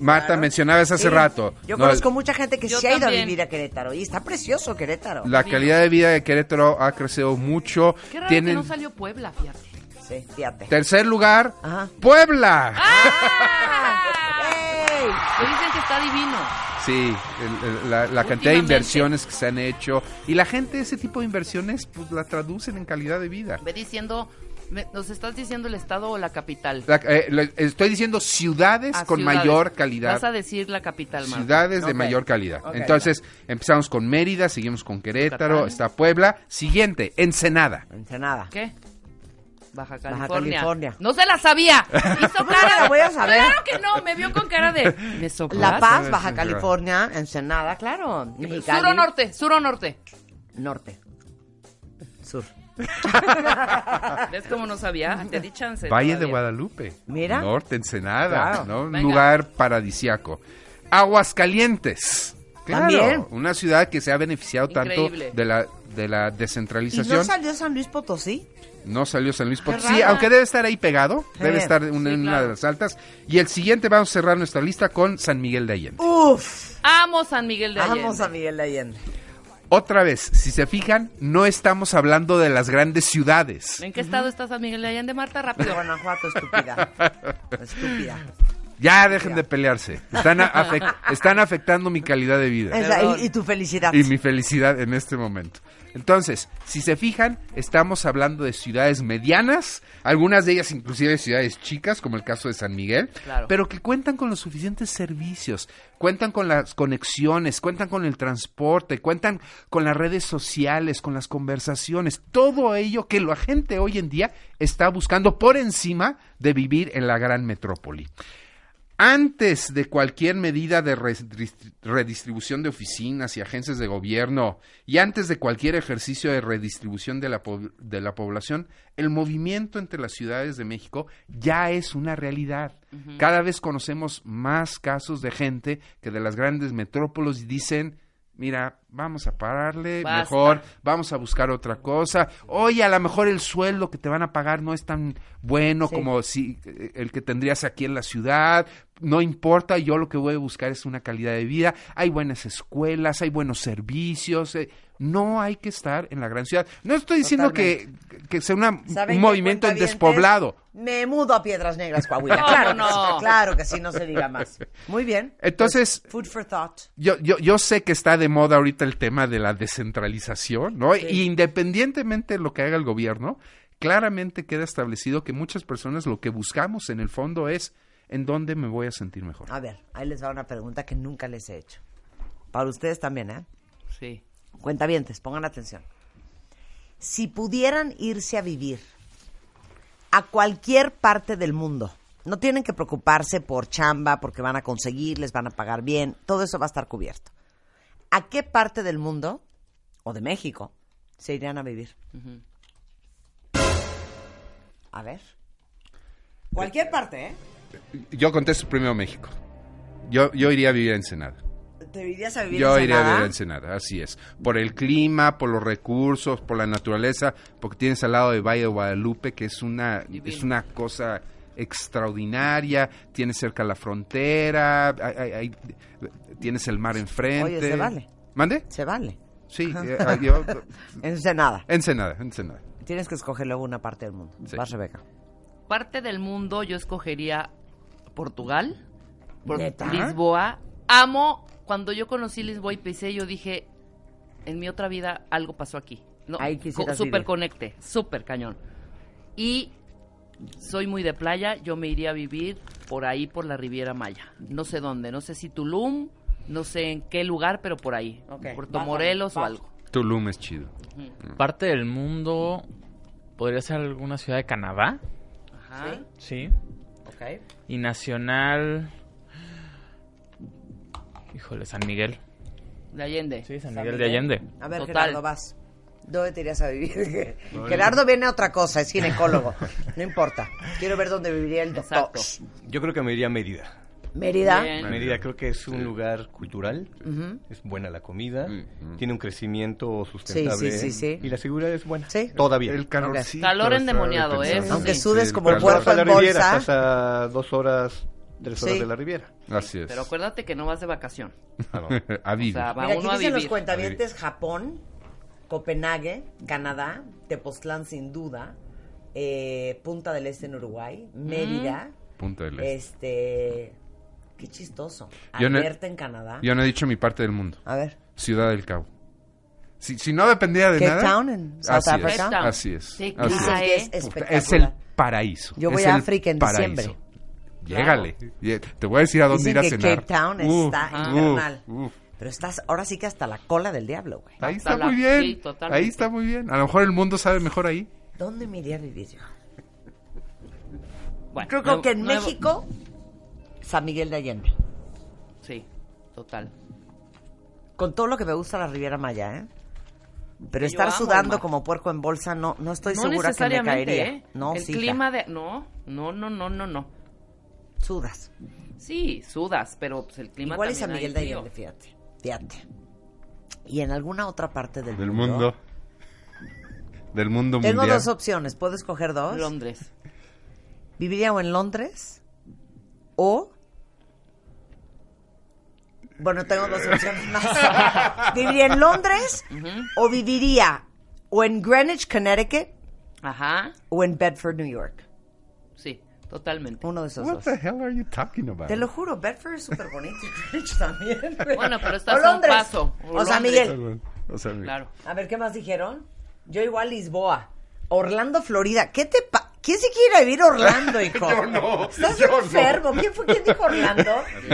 Marta Claro. mencionabas hace Sí. rato. Yo No, conozco mucha gente que se ha ido a vivir a Querétaro y está precioso Querétaro. La calidad de vida de Querétaro ha crecido mucho. Qué raro Tienen que no salió Puebla, fíjate. Sí, fíjate. tercer lugar, Ajá. Puebla. ¡Ey! Me dicen que está divino. Sí, el- el- la, la cantidad de inversiones que se han hecho y la gente ese tipo de inversiones pues la traducen en calidad de vida. Ve diciendo, me- nos estás diciendo el estado o la capital. La- eh, le- estoy diciendo ciudades Ah, con ciudades. mayor calidad. Vas a decir la capital, Marta. Ciudades de mayor calidad. Entonces, empezamos con Mérida, seguimos con Querétaro, Yucatán. está Puebla. Siguiente, Ensenada. Ensenada. ¿Qué? Baja Baja California. No se la sabía. Hizo ¿Cómo no la voy a saber? Claro que no, me vio con cara de. ¿Me? La Paz, Sí, Baja California, Ensenada, claro. Mexicali. Sur o norte, sur o norte. Norte. ¿Ves cómo no sabía? Te di chance. Valle de todavía. Guadalupe. Mira. Norte, Ensenada. Claro. ¿no? Un lugar paradisiaco. Aguascalientes. Claro, También. Una ciudad que se ha beneficiado Increíble. tanto de la, de la ¿Y descentralización. no salió San Luis Potosí? No salió San Luis Potosí, rara. aunque debe estar ahí pegado, debe Sí. estar en una, Sí, en una claro. de las altas. Y el siguiente vamos a cerrar nuestra lista con San Miguel de Allende. Uf. Amo San Miguel de Allende. Vamos a Miguel de Allende. Otra vez, si se fijan, no estamos hablando de las grandes ciudades. ¿En qué estado está San Miguel de Allende, Marta? Rápido. Guanajuato, estúpida. Estúpida. Ya dejen de pelearse. Están, afectando mi calidad de vida y tu felicidad. y mi felicidad en este momento. Entonces, si se fijan, estamos hablando de ciudades medianas, algunas de ellas inclusive ciudades chicas, como el caso de San Miguel, Claro. pero que cuentan con los suficientes servicios, cuentan con las conexiones, cuentan con el transporte, cuentan con las redes sociales, con las conversaciones, todo ello que la gente hoy en día está buscando por encima de vivir en la gran metrópoli. Antes de cualquier medida de redistri- redistribución de oficinas y agencias de gobierno y antes de cualquier ejercicio de redistribución de la, de la población, el movimiento entre las ciudades de México ya es una realidad. Cada vez conocemos más casos de gente que de las grandes metrópolis dicen, mira, vamos a pararle, Basta. mejor vamos a buscar otra cosa. Oye, a lo mejor el sueldo que te van a pagar no es tan bueno Sí. como si eh, el que tendrías aquí en la ciudad. No importa, yo lo que voy a buscar es una calidad de vida. Hay buenas escuelas, hay buenos servicios. eh, No hay que estar en la gran ciudad. No estoy diciendo que, que sea una- ¿Saben un movimiento despoblado. Me mudo a Piedras Negras, Coahuila. ¿Cómo claro, no? que sí, claro que sí, no se diga más. Muy bien. Entonces, Food for thought. Yo, yo, yo sé que está de moda ahorita el tema de la descentralización, ¿no? Y independientemente de lo que haga el gobierno, claramente queda establecido que muchas personas lo que buscamos en el fondo es en dónde me voy a sentir mejor. A ver, ahí les va una pregunta que nunca les he hecho. Para ustedes también, ¿eh? Sí. Cuentavientes, pongan atención. Si pudieran irse a vivir a cualquier parte del mundo, no tienen que preocuparse por chamba, porque van a conseguir, les van a pagar bien, todo eso va a estar cubierto. ¿A qué parte del mundo, o de México, se irían a vivir? A ver. Cualquier parte, ¿eh? Yo contesto primero México. Yo, yo iría a vivir en Ensenada. ¿Te irías a vivir Yo en iría a vivir Ensenada? en Ensenada, así es. Por el clima, por los recursos, por la naturaleza, porque tienes al lado de Valle de Guadalupe, que es una, es una cosa extraordinaria, tienes cerca la frontera, hay- hay- hay- tienes el mar enfrente. Oye, se vale. ¿Mande? Se vale. Sí, eh, yo- Ensenada. Ensenada, Ensenada. Tienes que escoger luego una parte del mundo. Sí. Vas, Rebeca. Parte del mundo yo escogería Portugal, por ¿Neta? Lisboa. Amo, cuando yo conocí Lisboa y pisé, yo dije, en mi otra vida algo pasó aquí. No, co- vivir. conecte, súper cañón. Y soy muy de playa, yo me iría a vivir por ahí, por la Riviera Maya. No sé dónde, no sé si Tulum, no sé en qué lugar, pero por ahí. Puerto Morelos o algo. Tulum es chido. Parte del mundo podría ser alguna ciudad de Canadá, Ajá. sí. Ok. Y nacional. Híjole, San Miguel. De Allende. Sí, San San Miguel de. Allende. A ver, Total. Gerardo, vas. ¿Dónde te irías a vivir? Gerardo viene a otra cosa, es ginecólogo. No importa. Quiero ver dónde viviría el doctor. Exacto. Yo creo que me iría a Mérida. Mérida. Bien. Mérida creo que es un lugar cultural, es buena la comida, tiene un crecimiento sustentable sí, sí, sí. y la seguridad es buena. Sí. Todavía. El calorcito. Calor está endemoniado, de ¿eh? Aunque Sí. sudes el como calor. puerco en bolsa. estás a dos horas, tres horas Sí. de la Riviera. Así es. Pero acuérdate que no vas de vacación. Ah, no. a O vivir. sea, va Mira, aquí uno a dicen los cuentavientes Japón, Copenhague, Canadá, Tepoztlán sin duda, eh, Punta del Este en Uruguay, Mérida, Punta del Este. este... Qué chistoso. Yo no- en Canadá. Yo no he dicho mi parte del mundo. A ver. Ciudad del Cabo. Si, si no dependía de Cape nada. Town en South así Africa. Es, así es. Sí, así es espectacular. es el paraíso. Yo voy es a África en paraíso. diciembre. Llégale. Lle- Te voy a decir a dónde Dicen ir a que cenar. Cape Town Uf, está infernal. uf. Pero estás ahora sí que hasta la cola del diablo, güey. Ahí Hasta está la- muy bien. sí, ahí está muy bien. A lo mejor el mundo sabe mejor ahí. ¿Dónde me iría a vivir yo? Bueno, Creo, nuevo- que en nuevo- México, San Miguel de Allende. Sí, total. Con todo lo que me gusta la Riviera Maya, ¿eh? Pero estar amo sudando como puerco en bolsa, no, no estoy no segura que me caería. ¿eh? No, El sí, clima de... No, no, no, no, no, no. Sudas. Sí, sudas, pero pues, el clima Igual es San Miguel de. Allende, fíjate. Fíjate. Y en alguna otra parte del, Del mundo. Del mundo Tengo mundial. dos opciones. ¿Puedo escoger dos? Londres. ¿Viviría o en Londres o... Bueno, tengo dos opciones más. ¿Viviría en Londres o viviría o en Greenwich, Connecticut Ajá, o en Bedford, New York? Totalmente. Uno de esos What dos. the hell are you talking about? Te lo juro, Bedford es súper bonito y Greenwich también. Bueno, pero estás O a un paso, o O, Londres. Miguel. O sea, Claro. A ver, ¿qué más dijeron? Yo igual Lisboa. Orlando, Florida. ¿Qué te pa ¿Quién se quiere ir a vivir Orlando, hijo? Yo no, ¿Estás yo no. enfermo? ¿Quién fue quien dijo Orlando?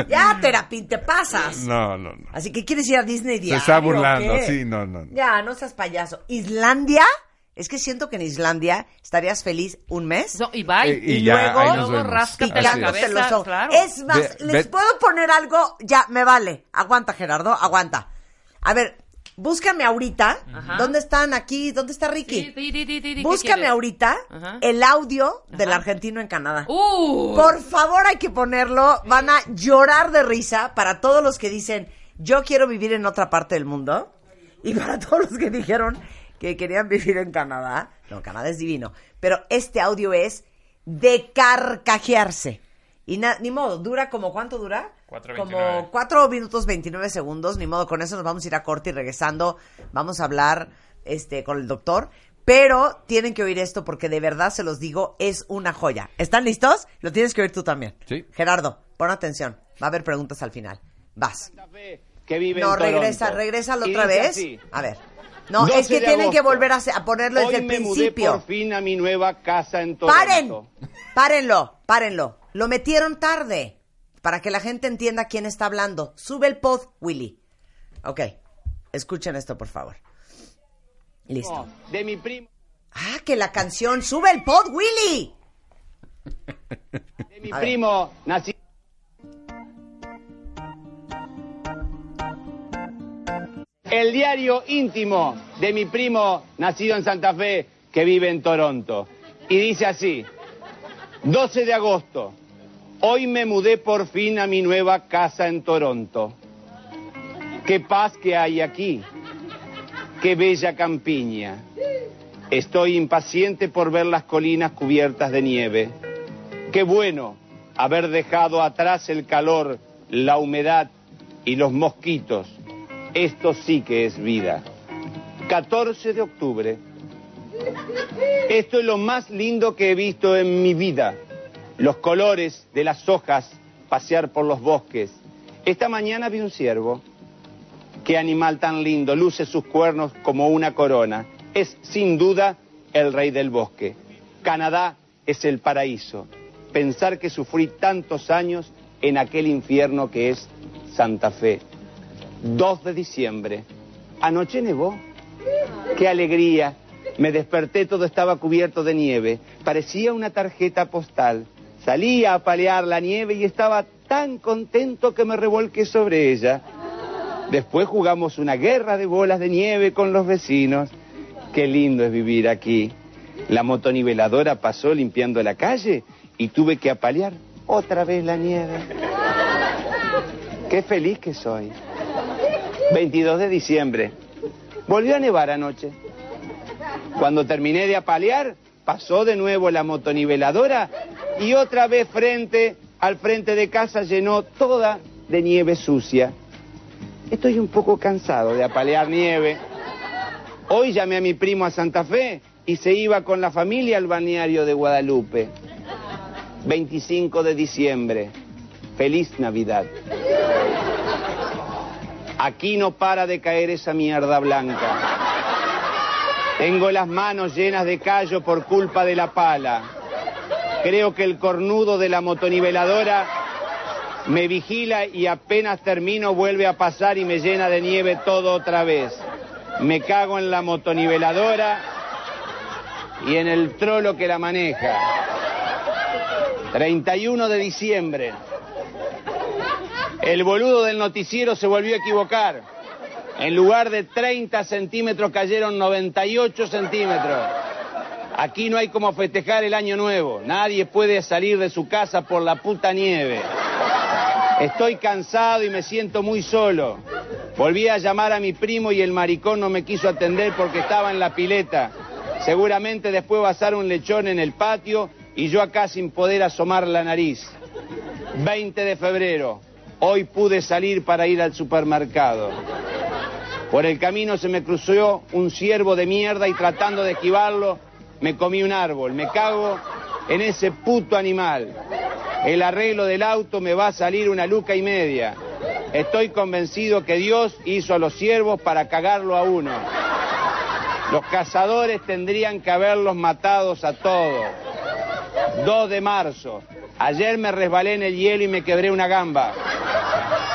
ya, terapín, te pasas. No, no, no. Así que quieres ir a Disney Se diario. está ¿o burlando, sí, no, no. no. Ya, no seas payaso. ¿Islandia? Es que siento que en Islandia estarías feliz un mes. No, y bye. Eh, y Y ya, luego- Luego ráscate la cabeza, los ojos. claro. Es más, ¿les puedo poner algo? Ya, me vale. Aguanta, Gerardo, aguanta. A ver, búscame ahorita. Ajá. ¿Dónde están aquí? ¿Dónde está Ricky? Sí, di, di, di, di, ¿qué Búscame ahorita Ajá. el audio del argentino en Canadá. ¡Uh! Por favor, hay que ponerlo. Van a llorar de risa para todos los que dicen, yo quiero vivir en otra parte del mundo. Y para todos los que dijeron que querían vivir en Canadá. No, Canadá es divino. Pero este audio es de carcajearse. Y na- ni modo, dura como, ¿cuánto dura? 4:29. Como 4 minutos 29 segundos. Ni modo, con eso nos vamos a ir a corte y regresando vamos a hablar este, con el doctor. Pero tienen que oír esto porque de verdad se los digo, es una joya. ¿Están listos? Lo tienes que oír tú también. Sí. Gerardo, pon atención. Va a haber preguntas al final. Vas. que vive No, en regresa, regresa otra vez. así, A ver. No, 12 es que tienen que volver a, ponerlo desde el me mudé principio. por fin a mi nueva casa en Toronto. ¡Paren! Párenlo, párenlo. Lo metieron tarde. Para que la gente entienda quién está hablando. Sube el pod, Willy. Ok. Escuchen esto, por favor. Listo. De mi primo, Ah, que la canción. ¡Sube el pod, Willy! de mi A ver. primo El diario íntimo de mi primo nacido en Santa Fe que vive en Toronto. Y dice así, 12 de agosto, hoy me mudé por fin a mi nueva casa en Toronto. Qué paz que hay aquí, qué bella campiña. Estoy impaciente por ver las colinas cubiertas de nieve. Qué bueno haber dejado atrás el calor, la humedad y los mosquitos. Esto sí que es vida. 14 de octubre. Esto es lo más lindo que he visto en mi vida. Los colores de las hojas pasear por los bosques. Esta mañana vi un ciervo. Qué animal tan lindo, luce sus cuernos como una corona. Es sin duda el rey del bosque. Canadá es el paraíso. Pensar que sufrí tantos años en aquel infierno que es Santa Fe. 2 de diciembre. Anoche nevó. Qué alegría. Me desperté, todo estaba cubierto de nieve. Parecía una tarjeta postal. Salí a apalear la nieve y estaba tan contento que me revolqué sobre ella. Después jugamos una guerra de bolas de nieve con los vecinos. Qué lindo es vivir aquí. La motoniveladora pasó limpiando la calle y tuve que apalear otra vez la nieve. Qué feliz que soy. 22 de diciembre. Volvió a nevar anoche. Cuando terminé de apalear, pasó de nuevo la motoniveladora y otra vez frente al frente de casa llenó toda de nieve sucia. Estoy un poco cansado de apalear nieve. Hoy llamé a mi primo a Santa Fe y se iba con la familia al balneario de Guadalupe. 25 de diciembre. Feliz Navidad. Aquí no para de caer esa mierda blanca. Tengo las manos llenas de callo por culpa de la pala. Creo que el cornudo de la motoniveladora me vigila y apenas termino vuelve a pasar y me llena de nieve todo otra vez. Me cago en la motoniveladora y en el trolo que la maneja. 31 de diciembre. El boludo del noticiero se volvió a equivocar. En lugar de 30 centímetros cayeron 98 centímetros. Aquí no hay como festejar el año nuevo. Nadie puede salir de su casa por la puta nieve. Estoy cansado y me siento muy solo. Volví a llamar a mi primo y el maricón no me quiso atender porque estaba en la pileta. Seguramente después va a un lechón en el patio y yo acá sin poder asomar la nariz. 20 de febrero. Hoy pude salir para ir al supermercado. Por el camino se me cruzó un ciervo de mierda y tratando de esquivarlo me comí un árbol. Me cago en ese puto animal. El arreglo del auto me va a salir una luca y media. Estoy convencido que Dios hizo a los ciervos para cagarlo a uno. Los cazadores tendrían que haberlos matados a todos. 2 de marzo. Ayer me resbalé en el hielo y me quebré una gamba.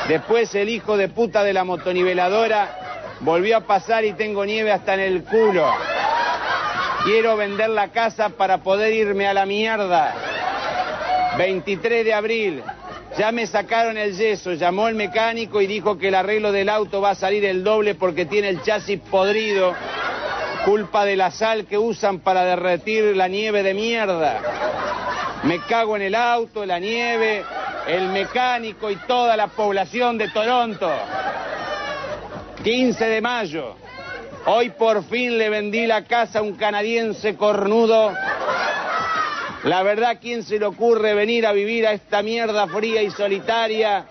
Después el hijo de puta de la motoniveladora volvió a pasar y tengo nieve hasta en el culo. Quiero vender la casa para poder irme a la mierda. 23 de abril. Ya me sacaron el yeso, llamó el mecánico y dijo que el arreglo del auto va a salir el doble porque tiene el chasis podrido. Culpa de la sal que usan para derretir la nieve de mierda. Me cago en el auto, la nieve, el mecánico y toda la población de Toronto. 15 de mayo. Hoy por fin le vendí la casa a un canadiense cornudo. La verdad, ¿quién se le ocurre venir a vivir a esta mierda fría y solitaria?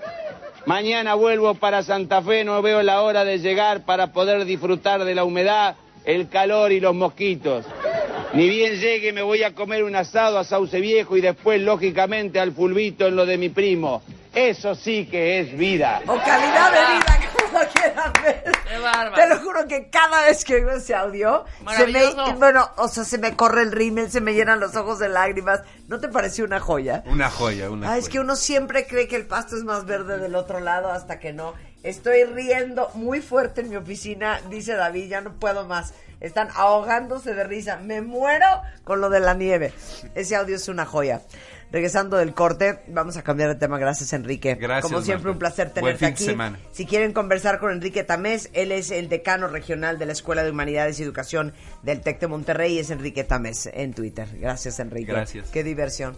Mañana vuelvo para Santa Fe, no veo la hora de llegar para poder disfrutar de la humedad, el calor y los mosquitos. Ni bien llegue me voy a comer un asado a Sauce Viejo y después, lógicamente, al fulbito en lo de mi primo. Eso sí que es vida. O calidad de vida, como lo quieran ver. Qué bárbaro. Te lo juro que cada vez que oigo ese audio, se me, bueno, o sea, se me corre el rímel, se me llenan los ojos de lágrimas. ¿No te pareció una joya? Una joya, una Ah, joya. es que uno siempre cree que el pasto es más verde del otro lado hasta que no. Estoy riendo muy fuerte en mi oficina, dice David, ya no puedo más. Están ahogándose de risa. Me muero con lo de la nieve. Ese audio es una joya. Regresando del corte, vamos a cambiar de tema. Gracias, Enrique. Gracias, Como siempre, Marta. un placer tenerte aquí. semana. Si quieren conversar con Enrique Tamés, él es el decano regional de la Escuela de Humanidades y Educación del TEC de Monterrey. Es Enrique Tamés en Twitter. Gracias, Enrique. Gracias. Qué diversión.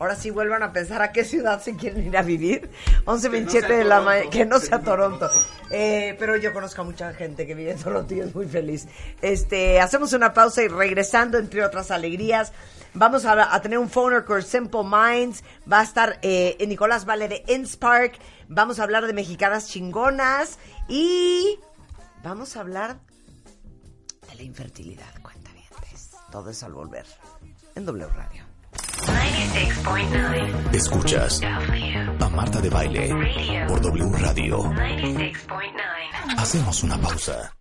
Ahora sí vuelvan a pensar a qué ciudad se quieren ir a vivir. 11.27 de la mañana. Que no sea Toronto. Eh, pero yo conozco a mucha gente que vive en Toronto y es muy feliz. Este, hacemos una pausa y regresando, entre otras alegrías, vamos a, a tener un phoner con Simple Minds. Va a estar eh, Nicolás Vale de Inspark. Vamos a hablar de mexicanas chingonas. Y vamos a hablar de la infertilidad. Cuenta Todo eso al volver. En W Radio. 96.9. Escuchas a Marta de Baile por W Radio. 96.9. Hacemos una pausa.